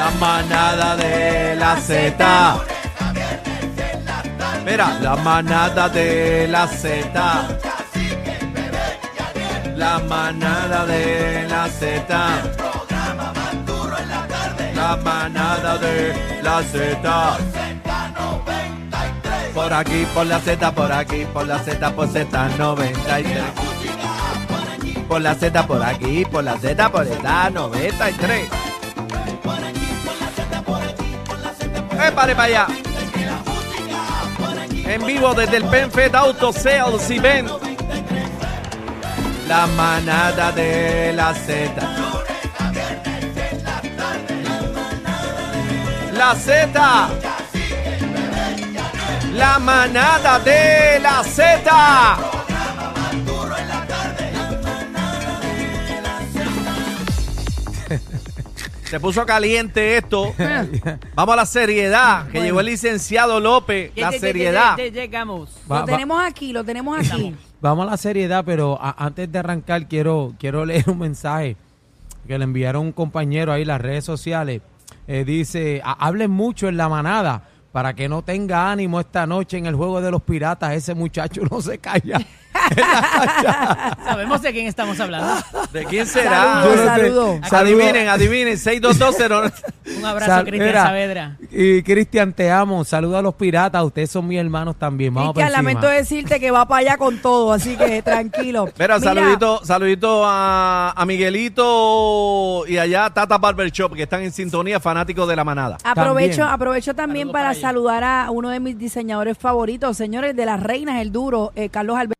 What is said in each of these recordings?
La manada de la Z. Mira, la manada de la Z. La manada de la Z. La manada de la Z. Por aquí, por la Z, por aquí, por la Z, por Z93. Por la Z, por aquí, por la Z, por Z93. ¡Eh, pare para allá! En vivo desde el PenFed Auto Sales Event. La manada de la Z. La Z. La manada de la Z. Se puso caliente esto. Vamos a la seriedad, que llegó el licenciado López. La seriedad. Llegamos. Va- Lo va- tenemos aquí, lo tenemos aquí. Vamos a la seriedad, pero a- antes de arrancar quiero, quiero leer un mensaje que le enviaron un compañero ahí en las redes sociales. Eh, dice, "Ha- hablen mucho en la manada para que no tenga ánimo esta noche en el juego de los piratas. Ese muchacho no se calla. Sabemos de quién estamos hablando. ¿De quién será? Saludos. Saludos. Adivinen, adivinen. 62209. Un abrazo, Sal- Cristian mira, Saavedra. Y Cristian, te amo. Saluda a los piratas. Ustedes son mis hermanos también. Vamos Cristian, lamento decirte que va para allá con todo, así que tranquilo. Mira, Mira, saludito, saludito a, a Miguelito y allá Tata Barber Shop, que están en sintonía, fanáticos de la manada. Aprovecho, También. aprovecho también Saludos para saludar a uno de mis diseñadores favoritos, señores de las reinas, el duro, eh, Carlos Alberto.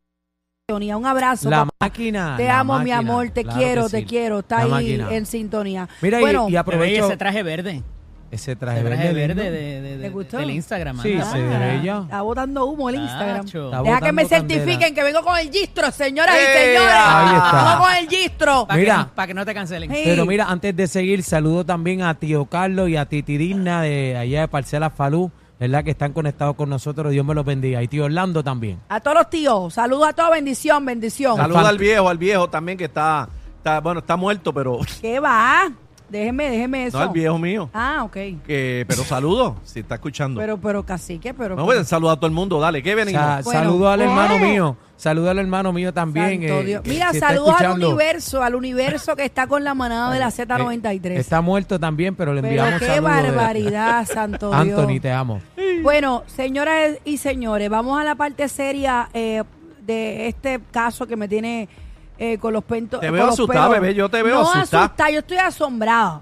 Un abrazo. La papá. máquina. Te la amo, mi amor, te Claro quiero, te quiero. Está La ahí máquina. en sintonía. Mira, y- bueno, y, y aprovecho ese traje verde. ese traje, verde, verde de, de- de- ¿Te gustó? del Instagram. Sí, ve ella. está botando humo el Instagram. Está Deja que me certifiquen candela. que vengo con el gistro, señoras y señores. Ahí está. Vengo con el gistro. Para Mira. que, no- pa' que no te cancelen. Sí. Pero mira, antes de seguir, saludo también a Tío Carlos y a Titi Digna de allá de Parcela Falú, ¿verdad? Que están conectados con nosotros. Dios me los bendiga. Y tío Orlando también. A todos los tíos, saludos a todos, bendición, bendición. Saluda al viejo, al viejo también que está, está, bueno, está muerto, pero ¿Qué va? Déjeme, déjeme eso. no al viejo mío. Ah, ok. Que, pero saludo, si está escuchando. Pero, pero cacique, pero. no pueden saludar a todo el mundo, dale, ¿qué venimos? Sa- Bueno. saludo al hermano ¡Eh! mío. Saludo al hermano mío también. Santo eh, Dios. que- Mira, saludos al universo, al universo que está con la manada de la Z93. Eh, Está muerto también, pero le pero enviamos qué saludos de- barbaridad, santo Dios. Anthony, te amo. Bueno, señoras y señores, vamos a la parte seria eh, de este caso que me tiene eh, con los pentos. Te veo asustada, bebé, yo te veo no asustada. asustada, yo estoy asombrada.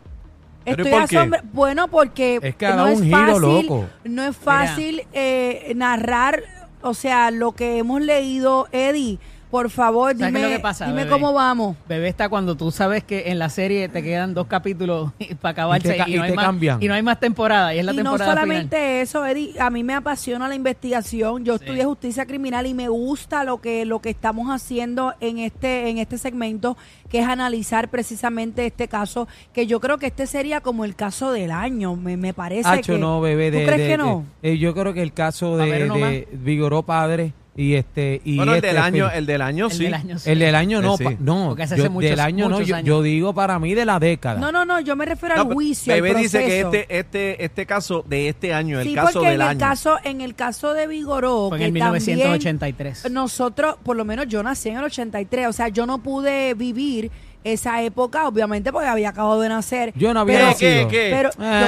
¿Pero y Estoy por qué? asombrada. Bueno, porque Es que ha no dado es un giro fácil, loco. no es fácil eh, narrar, o sea, lo que hemos leído, Eddie. Por favor, ¿Sabes qué dime, lo que pasa, dime bebé? cómo vamos. Bebé está cuando tú sabes que en la serie te quedan dos capítulos para acabarse Y te no hay te más, cambian. y no hay más temporada y es la y no solamente final. eso, Eddie, a mí me apasiona la investigación. Yo estudié justicia criminal y me gusta lo que lo que estamos haciendo en este en este segmento, que es analizar precisamente este caso, que yo creo que este sería como el caso del año, me, me parece Hacho, que no, bebé. ¿Tú De, crees de- que no? de- eh, yo creo que el caso de, ver, de Vigoró Padre y este. Y bueno, el este del año, el del año El sí. del año, sí. El del año no, Eh, sí. pa- no, Porque hace yo- muchos- del año no, yo, digo para mí de la década. No, no, no, yo me refiero No, al juicio, Bebé al dice que este, este, este caso de este año, el sí, caso porque del en el año. caso en el caso de Vigoró, Fue en el también 1983. nosotros, por lo menos yo nací en el 83, o sea, yo no pude vivir esa época, obviamente, porque había acabado de nacer. Yo no había Pero- nacido. ¿Qué, qué? Pero yo Ah.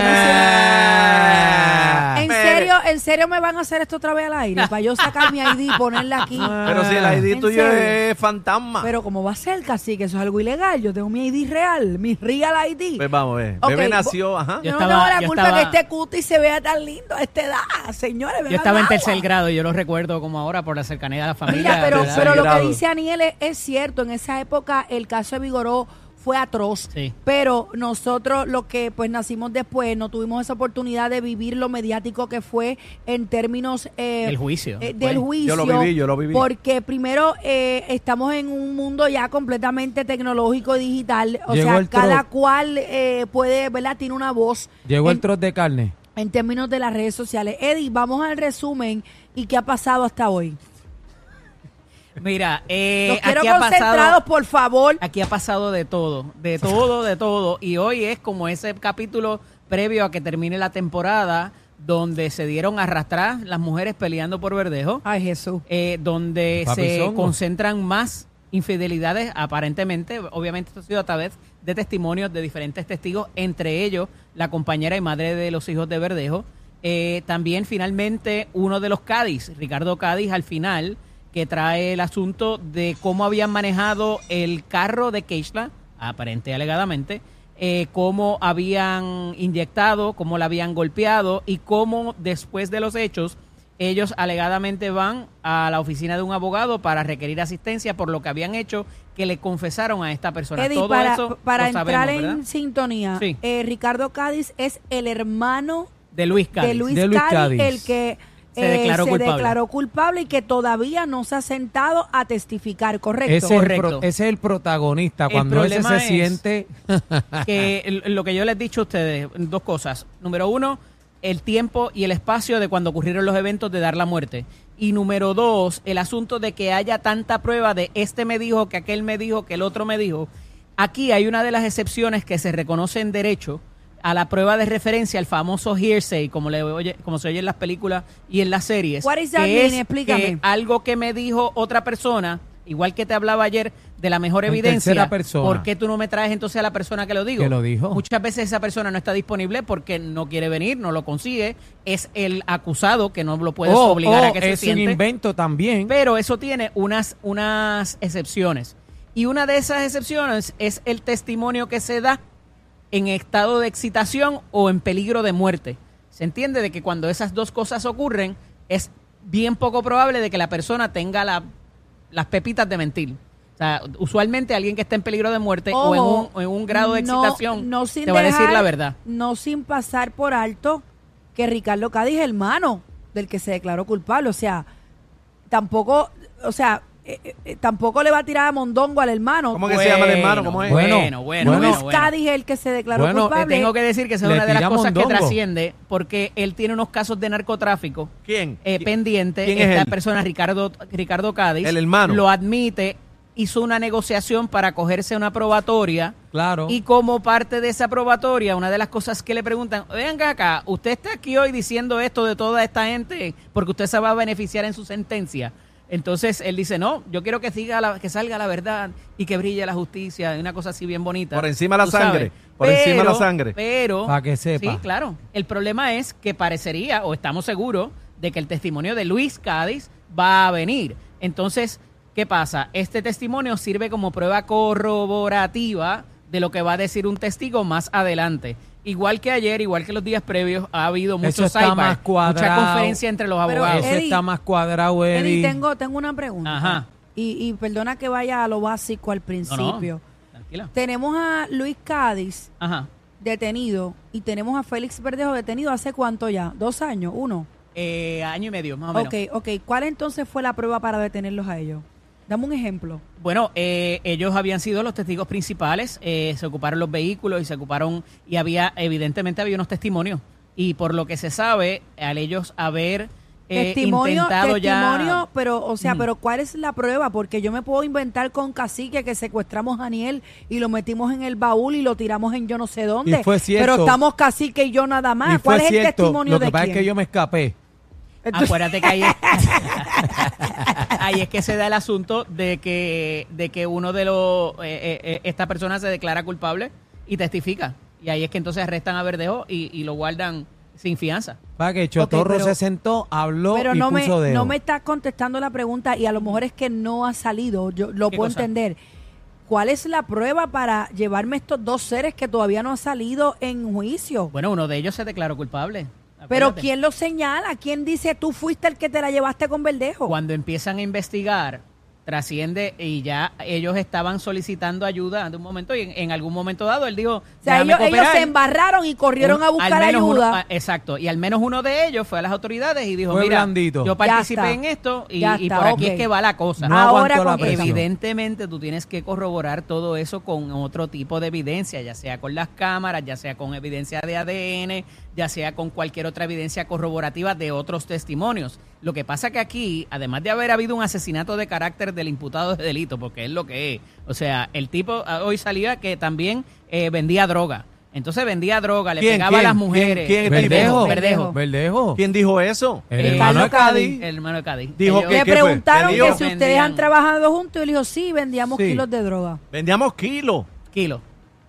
nací- ¿En serio, ¿En serio me van a hacer esto otra vez al aire? Para yo sacar mi ID y ponerla aquí. Pero si el ID ¿En tuyo serio? es fantasma. Pero como va a ser casi que eso es algo ilegal. Yo tengo mi ID real, mi real ID. Pues vamos a ver. Ok, Bebé nació, ajá. Yo, Yo no estaba- tengo la culpa estaba- que este cuti se vea tan lindo a esta edad, señores. Yo estaba en agua. tercer grado y yo lo recuerdo como ahora por la cercanía de la familia. Mira, pero, lo que dice Aniel es, es cierto. En esa época el caso de Vigoró fue atroz. Sí. Pero nosotros, lo que pues nacimos después, no tuvimos esa oportunidad de vivir lo mediático que fue en términos eh, Del juicio. eh, del juicio. Yo lo viví, yo lo viví. Porque primero eh, estamos en un mundo ya completamente tecnológico y digital. O Llegó sea, el cada cual eh, puede, ¿verdad? Tiene una voz. Llegó el troz de carne. en términos de las redes sociales. Eddie, vamos al resumen y qué ha pasado hasta hoy. Mira, eh, Los quiero aquí ha concentrados, pasado, por favor. aquí ha pasado de todo, de todo, de todo. Y hoy es como ese capítulo previo a que termine la temporada donde se dieron a arrastrar las mujeres peleando por Verdejo. Ay, Jesús. eh, donde Papi se concentran más infidelidades, aparentemente, obviamente esto ha sido a través de testimonios de diferentes testigos, entre ellos la compañera y madre de los hijos de Verdejo. Eh, también finalmente uno de los Cádiz, Ricardo Cádiz, al final, que trae el asunto de cómo habían manejado el carro de Keishla, aparente y alegadamente, eh, cómo habían inyectado, cómo la habían golpeado y cómo después de los hechos ellos alegadamente van a la oficina de un abogado para requerir asistencia por lo que habían hecho que le confesaron a esta persona. Eddie, Todo para, eso para lo entrar sabemos, en ¿verdad? sintonía, Sí. eh, Ricardo Cádiz es el hermano de Luis Cádiz. de Luis, De Luis Cádiz, Cádiz. el que Se declaró culpable. declaró culpable y que todavía no se ha sentado a testificar, ¿correcto? Ese es, el Correcto. pro- ese es el protagonista. El Cuando ese se es- siente. que lo que yo les he dicho a ustedes, dos cosas. Número uno, el tiempo y el espacio de cuando ocurrieron los eventos de dar la muerte. Y número dos, el asunto de que haya tanta prueba de este me dijo, que aquel me dijo, que el otro me dijo. Aquí hay una de las excepciones que se reconoce en derecho a la prueba de referencia, el famoso hearsay, como, le oye, como se oye en las películas y en las series. What is that que mean? es Explícame. que algo que me dijo otra persona, igual que te hablaba ayer de la mejor En evidencia, persona. ¿por qué tú no me traes entonces a la persona que lo digo? Que lo dijo. Muchas veces esa persona no está disponible porque no quiere venir, no lo consigue. Es el acusado que no lo puedes Oh, obligar a oh, que se es un siente. invento también. Pero eso tiene unas, unas excepciones. Y una de esas excepciones es el testimonio que se da en estado de excitación o en peligro de muerte. Se entiende de que cuando esas dos cosas ocurren, es bien poco probable de que la persona tenga la- las pepitas de mentir. O sea, usualmente alguien que está en peligro de muerte o, en un, en un grado de no- excitación no sin te va a decir la verdad. No sin pasar por alto que Ricardo Cádiz es hermano del que se declaró culpable. O sea, tampoco, o sea, eh, eh, tampoco le va a tirar a Mondongo al hermano. ¿Cómo que se llama el hermano? ¿Cómo es? Bueno, Bueno, bueno, Luis bueno, bueno. Cádiz es el que se declaró Bueno, Te culpable. tengo que decir que esa es Le una de las tira cosas que mondongo. trasciende porque él tiene unos casos de narcotráfico ¿Quién? eh, ¿Qui- pendiente. ¿Quién es Esta él? persona, Ricardo, Ricardo Cádiz, El hermano. lo admite, hizo una negociación para cogerse una probatoria. Claro. Y como parte de esa probatoria, una de las cosas que le preguntan, venga acá, usted está aquí hoy diciendo esto de toda esta gente porque usted se va a beneficiar en su sentencia. Entonces él dice, no, yo quiero que, siga la- que salga la verdad y que brille la justicia, una cosa así bien bonita. Por encima la sangre, sabes. por encima la sangre. Pero, Pa' que sepa. Sí, claro. El problema es que parecería, o estamos seguros, de que el testimonio de Luis Cádiz va a venir. Entonces, ¿qué pasa? Este testimonio sirve como prueba corroborativa de lo que va a decir un testigo más adelante. Igual que ayer, igual que los días previos, ha habido Eso mucho está sidebar, más mucha conferencia entre los Pero, abogados. Eso Eddie, está más cuadrado, Eddie. Eddie, tengo, tengo una pregunta. Ajá. Y, y perdona que vaya a lo básico al No, no, principio. tranquila. Tenemos a Luis Cádiz Ajá. detenido y tenemos a Félix Verdejo detenido hace cuánto ya? ¿Dos años? ¿Uno? Eh, año y medio, más o menos. Ok, ok. ¿Cuál entonces fue la prueba para detenerlos a ellos? Dame un ejemplo. Bueno, eh, ellos habían sido los testigos principales, eh, se ocuparon los vehículos y se ocuparon, y había, evidentemente había unos testimonios. Y por lo que se sabe, al ellos haber eh, testimonio, intentado testimonio, ya... pero, o sea, Mm. pero ¿cuál es la prueba? Porque yo me puedo inventar con cacique que secuestramos a Daniel y lo metimos en el baúl y lo tiramos en yo no sé dónde. Y fue cierto. Pero estamos cacique y yo nada más. Y ¿Cuál es el cierto. testimonio Lo de que pasa quién? es que yo me escapé. Acuérdate que ahí es, ahí es que se da el asunto de que, de que uno de los... eh, eh, eh, esta persona se declara culpable y testifica. Y ahí es que entonces arrestan a Verdejo y, y lo guardan sin fianza. Para que Chotorro pero- se sentó, habló Pero y no me, dedo. no me estás contestando la pregunta y a lo mejor es que no ha salido, yo lo ¿Qué puedo cosa? entender. ¿Cuál es la prueba para llevarme estos dos seres que todavía no han salido en juicio? Bueno, uno de ellos se declaró culpable. Pero. ¿quién lo señala? ¿Quién dice tú fuiste el que te la llevaste con Verdejo? Cuando empiezan a investigar trasciende y ya ellos estaban solicitando ayuda de un momento y en, en algún momento dado él dijo, O sea, "Déjame ellos, ellos cooperar". se embarraron y corrieron Un- a buscar menos uno- ayuda. ah, exacto. Y al menos uno de ellos fue a las autoridades y dijo, Fue mira, blandito. yo participé en esto y, por aquí es que va la cosa. No Ahora la. Evidentemente tú tienes que corroborar todo eso con otro tipo de evidencia, ya sea con las cámaras, ya sea con evidencia de ADN, ya sea con cualquier otra evidencia corroborativa de otros testimonios. Lo que pasa que aquí, además de haber habido un asesinato de carácter del imputado de delito, porque es lo que es, o sea, el tipo ah, hoy salía que también eh, vendía droga. Entonces vendía droga, le ¿Quién? pegaba ¿Quién? a las mujeres. ¿Quién? ¿Quién? Verdejo. Verdejo. Verdejo. ¿Quién dijo eso? El Eh, hermano de Cádiz. El hermano de Cádiz. Dijo que- Le preguntaron ¿Le que si ustedes Vendían- han trabajado juntos y él dijo, sí, vendíamos Sí. kilos de droga. Vendíamos kilos. kilo.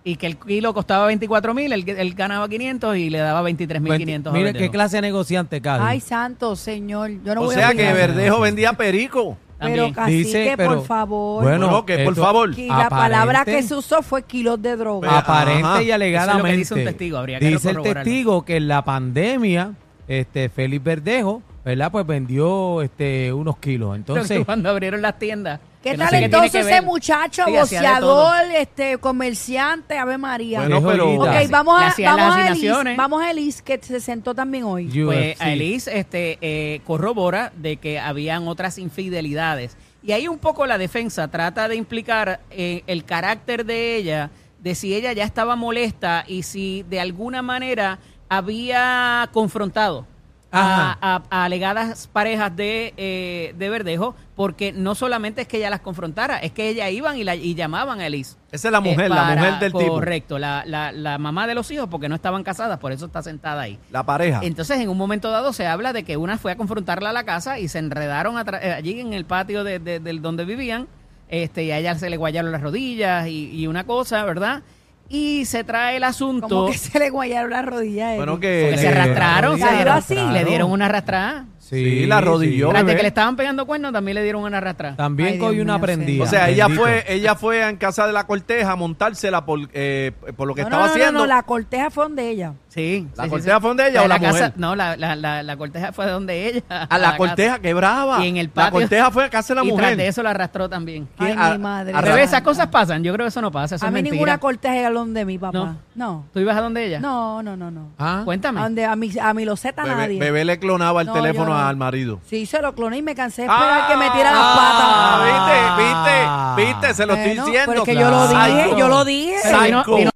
Y que el kilo costaba 24 mil, él, él ganaba 500 y le daba 23 mil 500. a Mire Verdejo. qué clase de negociante, Cádiz. Ay, santo, señor. Yo no o voy a sea que. Verdejo vendía perico. Pero Dice, pero- por favor. Bueno, Bueno, que por esto- favor. Y la palabra que se usó fue kilos de droga. Pues, aparente Ajá. y alegadamente. Eso es lo que dice un testigo, habría que dice el testigo que en la pandemia, este Félix Verdejo, ¿verdad? Pues vendió este unos kilos. Entonces, cuando abrieron las tiendas. ¿Qué que no tal sé entonces ese ver. muchacho, Sí, boceador, este, comerciante, Ave María? Bueno, pero- ok, vamos a, vamos a Elis, vamos a Elis, que se sentó también hoy. Pues a Elise este, eh, corrobora de que habían otras infidelidades. Y ahí un poco la defensa trata de implicar eh, el carácter de ella, de si ella ya estaba molesta y si de alguna manera había confrontado a, a- a alegadas parejas de, eh, de Verdejo, porque no solamente es que ella las confrontara, es que ellas iban y, la, y llamaban a Elise. Esa es la Eh, mujer, la para- mujer del tipo. Correcto, la, la, la mamá de los hijos, porque no estaban casadas, por eso está sentada ahí. La pareja. Entonces, en un momento dado se habla de que una fue a confrontarla a la casa y se enredaron eh, allí en el patio de, de- del donde vivían, este, y a ella se le guayaron las rodillas y, y una cosa, ¿verdad? Y se trae el asunto Como que se le guayaron las rodillas. a Bueno, que porque le- se arrastraron, se dieron, así. le dieron una arrastrada. Sí, la arrodilló. Tras de bebé. que le estaban pegando cuernos, también le dieron una arrastrada. también Ay, Dios cogió una mío, prendida. O sea, ella bendito. fue, ella fue en casa de la corteja a montársela por, eh, por lo que No, estaba no, no, haciendo. No, la corteja fue donde ella. Sí. ¿La sí, sí, corteja sí. fue donde ella o la casa- mujer? No, la, la, la, la corteja fue donde ella. a la casa. corteja, que brava. Y en el La patio. corteja fue a casa de la y mujer. tras de eso la arrastró también. ¿Qué? Ay, A- mi madre. a- Bebé, esas cosas pasan. Yo creo que eso no pasa. Eso a es mí mentira. ninguna corteja llegó donde mi papá. No. ¿Tú ibas a donde ella? No, no, no, no. Ah, Cuéntame. A, donde, a, mi, a mi loseta Bebé, nadie. bebé le clonaba el No, teléfono yo no. al marido. Sí, se lo cloné y me cansé de esperar que me tira las patas. Ah, ¿viste? ¿Viste? ¿Viste? Se lo Bueno, estoy diciendo. pero es que yo lo dije, Psycho. yo lo dije. Pero vino- Psycho. vino-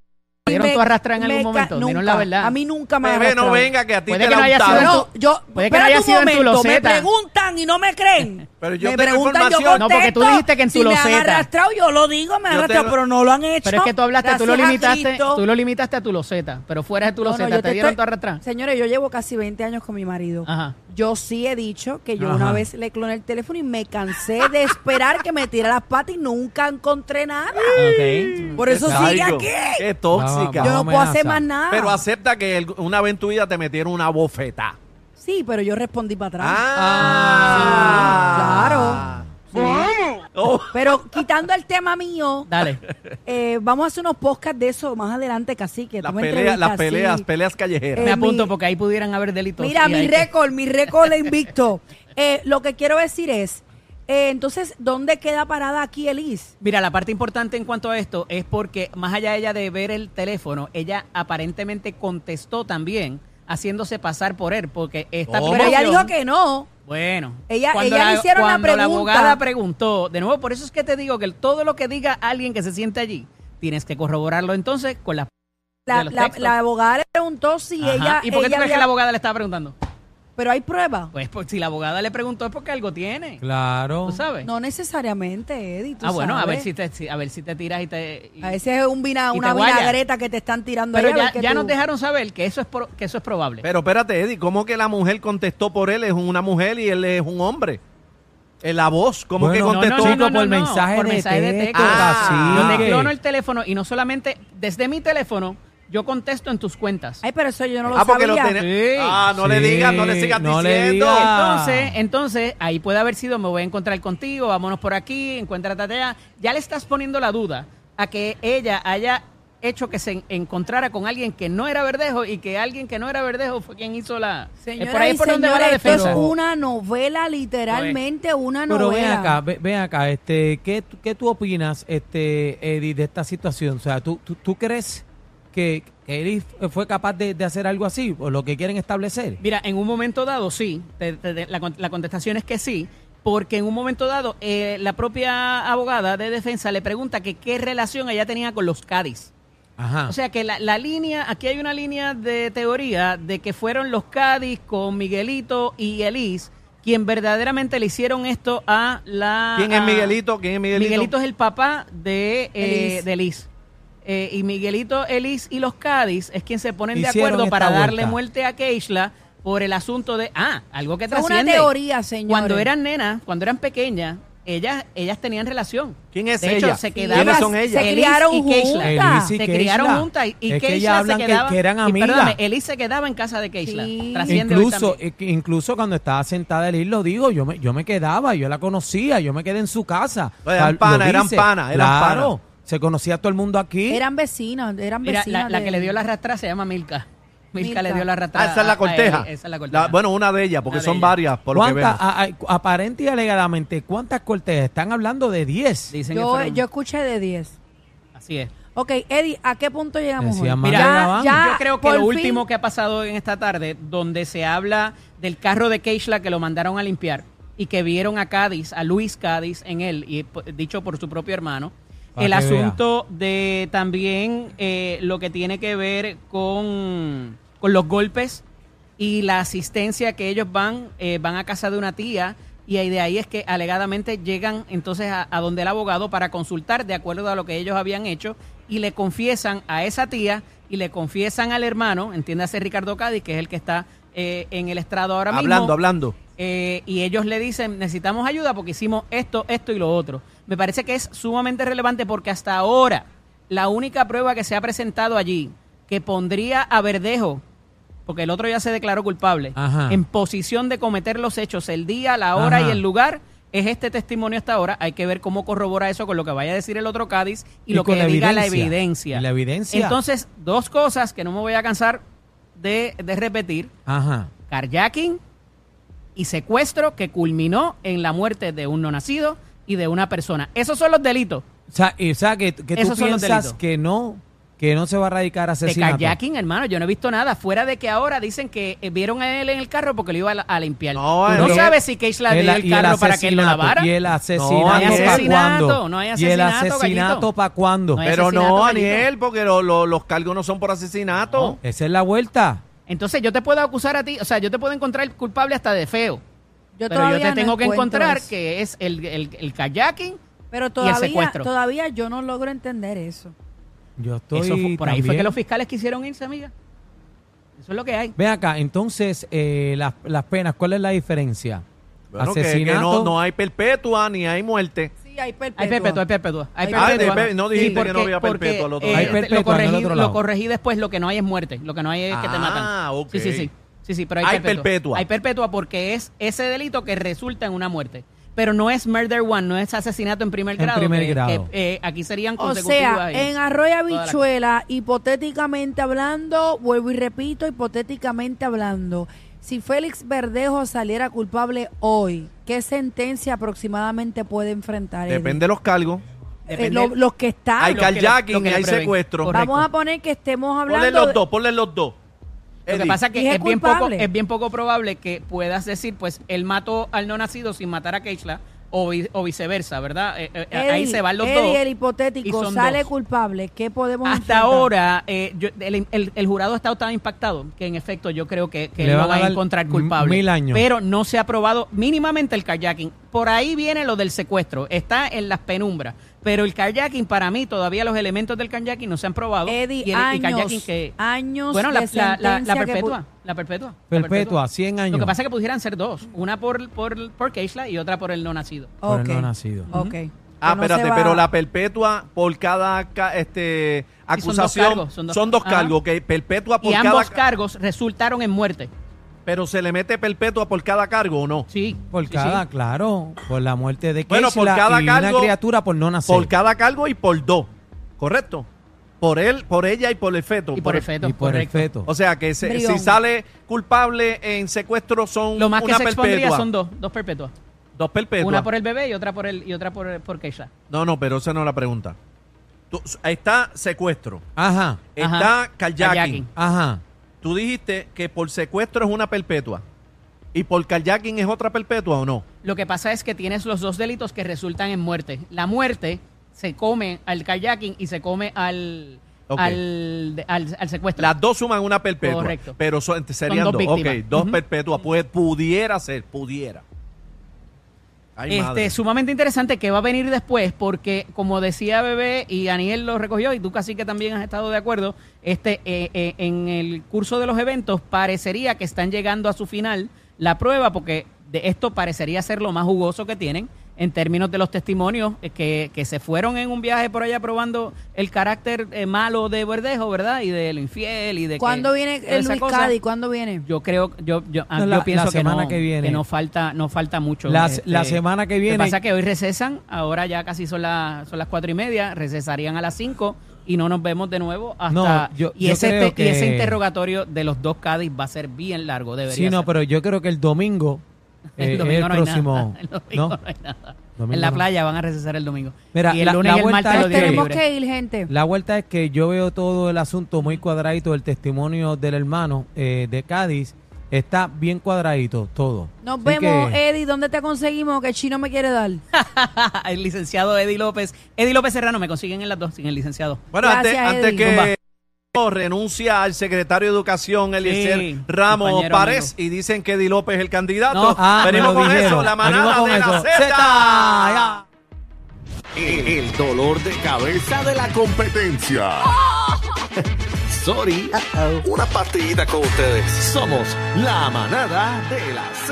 ¿Dieron Me- tu arrastra en algún ca- momento? Dinos Nunca. la verdad. A mí nunca me Bebé, no arrastraron. venga, que a ti Puede te que no la haya sido untaron. No, yo, Puede que no espérate haya un sido en tu momento, me loseta. preguntan y no me creen. Pero yo me tengo preguntan, yo información. No, porque tú contesto. dijiste que en tu si me han loseta. arrastrado, yo lo digo, me han Yo arrastrado, tengo- pero no lo han hecho. Pero es que tú hablaste, tú lo Gracias a limitaste, Cristo. tú lo limitaste a tu loseta, pero fuera de tu No, no, loseta, yo ¿te te dieron estoy- tu arrastra? Señores, yo llevo casi 20 años con mi marido. Ajá. Yo sí he dicho que yo Ajá. una vez le cloné el teléfono y me cansé de esperar que me tira las patas y nunca encontré nada. Por eso sigue aquí. Qué tóxica. Yo no puedo hacer más nada. Pero acepta que el- una vez en tu vida te metieron una bofeta. Sí, pero yo respondí para atrás. Ah. Oh. Pero quitando el tema mío, Dale. eh, vamos a hacer unos podcasts de eso más adelante, cacique. Las me peleas, las peleas, sí. peleas callejeras. Me Eh, apunto mi- porque ahí pudieran haber delitos. Mira, mi que- récord, mi récord le invicto. Eh, lo que quiero decir es, eh, entonces, ¿dónde queda parada aquí Elis? Mira, la parte importante en cuanto a esto es porque más allá de ella de ver el teléfono, ella aparentemente contestó también haciéndose pasar por él, porque esta. Pero ella dijo que no. Bueno, Ella- cuando ella le hicieron la cuando la pregunta. abogada preguntó, de nuevo, por eso es que te digo que todo lo que diga alguien que se siente allí, tienes que corroborarlo entonces con la... La, la- la abogada le preguntó si Ajá. ella... ¿Y por qué tú ella crees que la abogada le estaba preguntando? Pero hay pruebas. Pues, pues si la abogada le preguntó es porque algo tiene. Claro. ¿Tú sabes? No necesariamente, Eddie, tú ah, bueno, a ver si te, si- a ver si te tiras y te... y- A veces es un vina, y una vinagreta que te están tirando pero ahí, a ya, ver ya tú- nos dejaron saber que eso es pro- que eso es probable. Pero espérate, Eddie, ¿cómo que la mujer contestó por él? Es una mujer y él es un hombre. En la voz, ¿cómo que Bueno, contestó? chico, por mensaje de texto, Ah, Yo te cacique. clono el teléfono y no solamente desde mi teléfono, yo contesto en tus cuentas. Ay, pero eso yo no lo ah, porque lo sabía. tenés. Sí. Ah, no le digas, no le sigas no le diciendo. Entonces, entonces, ahí puede haber sido, me voy a encontrar contigo, vámonos por aquí, encuéntrate allá. Ya le estás poniendo la duda a que ella haya hecho que se encontrara con alguien que no era Verdejo y que alguien que no era Verdejo fue quien hizo la... eh, Señoras por ahí por donde va la señores, esto es defensa. una novela, literalmente una Pero ven novela. acá, ve- ven acá, este, ¿qué, tú- ¿qué tú opinas, este, Eddie, de esta situación? O sea, ¿tú, tú, tú crees que Eddie fue capaz de, de hacer algo así, o lo que quieren establecer? Mira, en un momento dado sí, Te- te- la, con- la contestación es que sí, porque en un momento dado eh, la propia abogada de defensa le pregunta que qué relación ella tenía con los Cádiz. Ajá. O sea que la, la línea, aquí hay una línea de teoría de que fueron los Cádiz con Miguelito y Elis quien verdaderamente le hicieron esto a la... ¿Quién es Miguelito? ¿Quién es Miguelito? Miguelito es el papá de, eh, Elis. de Elis. Eh, y Miguelito, Elis y los Cádiz es quien se ponen de Hicieron acuerdo esta para darle vuelta. muerte a Keishla por el asunto de, ah, algo que Eso es una trasciende. teoría, señores. Cuando eran nenas, cuando eran pequeñas, ellas, ellas tenían relación. ¿Quién es de hecho, ella? se Sí, quedaban, ¿Quiénes son ellas? Se criaron juntas. Se criaron juntas y, y Es que Keishla ellas hablan se que- quedaba, que eran y amigas. perdóname, Elis se quedaba en casa de Keishla. Sí. Trasciende Incluso, eh, incluso cuando estaba sentada Elis, lo digo, yo me, yo me quedaba, yo la conocía, yo me quedé en su casa. Eran panas, eran dice. panas, eran claro, panas. Se conocía todo el mundo aquí. Eran vecinos, eran Mira, vecinos. la, la de- que le dio la arrastrada se llama Milka. Milka, Milka. le dio la arrastrada. Ah, esa es la a- corteja. Esa es la corteja. La- bueno, una de ellas, porque Una de son ellas. varias, por lo que ¿Cuántas, vemos. a- a- aparente y alegadamente, cuántas cortes? Están hablando de 10. Dicen que yo, fueron- yo escuché de 10. Así es. Ok, Eddie, ¿a qué punto llegamos Decía hoy? Mira, yo creo que por lo fin- último que ha pasado en esta tarde, donde se habla del carro de Keishla que lo mandaron a limpiar y que vieron a Cádiz, a Luis Cádiz en él, y dicho por su propio hermano. El asunto de también eh, lo que tiene que ver con, con los golpes y la asistencia que ellos van, eh, van a casa de una tía y ahí de ahí es que alegadamente llegan entonces a, a donde el abogado para consultar de acuerdo a lo que ellos habían hecho y le confiesan a esa tía y le confiesan al hermano, entiéndase Ricardo Cádiz, que es el que está eh, en el estrado ahora mismo. hablando, hablando. Eh, y ellos le dicen, necesitamos ayuda porque hicimos esto, esto y lo otro. Me parece que es sumamente relevante porque hasta ahora la única prueba que se ha presentado allí que pondría a Verdejo, porque el otro ya se declaró culpable, Ajá. en posición de cometer los hechos, el día, la hora Ajá. y el lugar, es este testimonio hasta ahora. Hay que ver cómo corrobora eso con lo que vaya a decir el otro Cádiz y, Y lo que la diga la evidencia. la evidencia. Entonces, dos cosas que no me voy a cansar de, de repetir Ajá. carjacking y secuestro que culminó en la muerte de un no nacido y de una persona. Esos son los delitos O sea, o sea, que, que tú Esos son los piensas delitos. que no, que no se va a radicar de asesinato. carjacking, hermano. Yo no he visto nada. Fuera de que ahora dicen que eh, vieron a él en el carro porque lo iba a, a limpiar. No, Tú el- no sabes si le El- dio el y carro para que él lo asesinato, lavara. Y el asesinato, No hay ¿pa' asesinato, cuándo? no hay Y el asesinato, asesinato gallito. para cuándo. No hay Pero no, gallito. Aniel, porque lo- lo- los cargos no son por asesinato. Esa es la vuelta. Entonces yo te puedo acusar a ti, o sea, yo te puedo encontrar culpable hasta de feo. Yo pero yo te no tengo que encontrar eso. que es el, el, el kayaking. Pero el todavía, secuestro. todavía yo no logro entender eso. Yo estoy Eso fue- por ahí fue que los fiscales quisieron irse, amiga. Eso es lo que hay. Ven acá, entonces, eh, las, las penas, ¿cuál es la diferencia? Bueno, que, que no, no hay perpetua ni hay muerte. Sí, hay perpetua. Hay perpetua, hay perpetua. Hay de pe- no dijiste que no había perpetua al otro eh, lado. Hay perpetua lo, corregí, en el otro lado. lo corregí después, lo que no hay es muerte. Lo que no hay es que te Ah, matan. ok. Sí, sí, sí. Sí, sí, pero hay, Hay perpetua. perpetua. Hay perpetua porque es ese delito que resulta en una muerte. Pero no es murder one, no es asesinato en primer En grado. primer que- grado. que, eh, aquí serían O consecutivos. sea, ahí. en Arroyo Habichuela, hipotéticamente hablando, vuelvo y repito, hipotéticamente hablando, si Félix Verdejo saliera culpable hoy, ¿qué sentencia aproximadamente puede enfrentar? Eddie? Depende de los cargos. Eh, lo- los que están. Hay carjacking hay secuestro. Correcto. Vamos a poner que estemos Ponle hablando. los de- dos, ponle los dos. Lo que pasa es que es es bien, poco, es bien poco probable que puedas decir, pues, él mató al no nacido sin matar a Keishla o, vi- o viceversa, ¿verdad? Eh, eh, ahí se van los Eddie, dos. el hipotético sale dos. culpable, ¿qué podemos Hasta enfrentar? ahora, eh, yo- el, el- el jurado ha estado tan impactado que en efecto yo creo que, que Le él van lo va a encontrar culpable. mil años. Pero no se ha probado mínimamente el kayaking. Por ahí viene lo del secuestro. Está en las penumbras. Pero el kayaking, para mí, todavía los elementos del kayaking no se han probado. Eddie, y el, y años, kayaking que... años Bueno, la, de la- la- la sentencia que perpetua, la perpetua. Perpetua, 100 años. Lo que pasa es que pudieran ser dos. Una por, por, por Keishla y otra por el no nacido. Por el Ok, no nacido. ok. Ah, no espérate, pero la perpetua por cada ca- este Sí, son dos acusación cargos, son son dos- cargos, que perpetua por Y cada ambos ca- cargos resultaron en muerte. Pero se le mete perpetua por cada cargo o no? Sí. Por sí, cada, sí. claro, por la muerte de Bueno, por cada y cargo- una criatura por no nacer. Por cada cargo y por dos, ¿correcto? Por él, por ella y por el feto. Y por el feto, y por correcto. el feto. O sea que se- si sale culpable en secuestro son Lo más que se expondría perpetua. son dos, dos perpetuas. Dos perpetuas. Una por el bebé y otra por el y otra por, por Keisha. No, no, pero esa no es la pregunta. Tú- está secuestro. Ajá, Está. Carjacking. ajá. Tú dijiste que por secuestro es una perpetua. ¿Y por carjacking es otra perpetua o no? Lo que pasa es que tienes los dos delitos que resultan en muerte. La muerte se come al kayaking y se come al, al, al, al secuestro. Las dos suman una perpetua. Correcto. Pero son, serían dos dos. víctimas. Ok, dos perpetuas. Pues, pudiera ser, pudiera. Ay, este, madre. sumamente interesante que va a venir después porque como decía Bebé y Aniel lo recogió y tú casi que también has estado de acuerdo, este eh, eh, en el curso de los eventos parecería que están llegando a su final la prueba porque de esto parecería ser lo más jugoso que tienen en términos de los testimonios eh, que, que se fueron en un viaje por allá probando el carácter eh, malo de Verdejo, ¿verdad? Y de lo infiel y de que- ¿Cuándo viene el Luis cosa. Cádiz? ¿Cuándo viene? Yo creo, yo, yo, ah, No, yo la- pienso la semana que, no, que viene. no falta, no falta mucho. La- Este, la semana que Lo viene- que pasa es que hoy recesan, ahora ya casi son las, son las cuatro y media, recesarían a las cinco y no nos vemos de nuevo hasta No, yo- y, yo ese creo te- y ese que- interrogatorio de los dos Cádiz va a ser bien largo, debería Sí, no, ser. pero yo creo que el domingo, eh, es el no hay próximo. nada. El domingo ¿no? no hay nada. Domingo en la no. playa van a recesar el domingo. Mira, y el la- lunes la y el vuelta martes es los días que- tenemos que ir, gente. La vuelta es que yo veo todo el asunto muy cuadradito, el testimonio del hermano eh, de Cádiz está bien cuadradito, todo. Nos Así vemos, que- Eddie. ¿Dónde te conseguimos? Que Chino me quiere dar. el licenciado Eddie López. Eddie López Serrano, me consiguen en las dos, sin el licenciado. Bueno, antes, Gracias, antes Eddie. que renuncia al secretario de Educación, Eliezer Sí, Ramos Párez, y dicen que Eddie López es el candidato. No. Ah, Venimos con dijeron. eso, la manada de la eso. Z. El, el dolor de cabeza de la competencia. Sorry. Una partidita con ustedes. Somos la manada de la Z.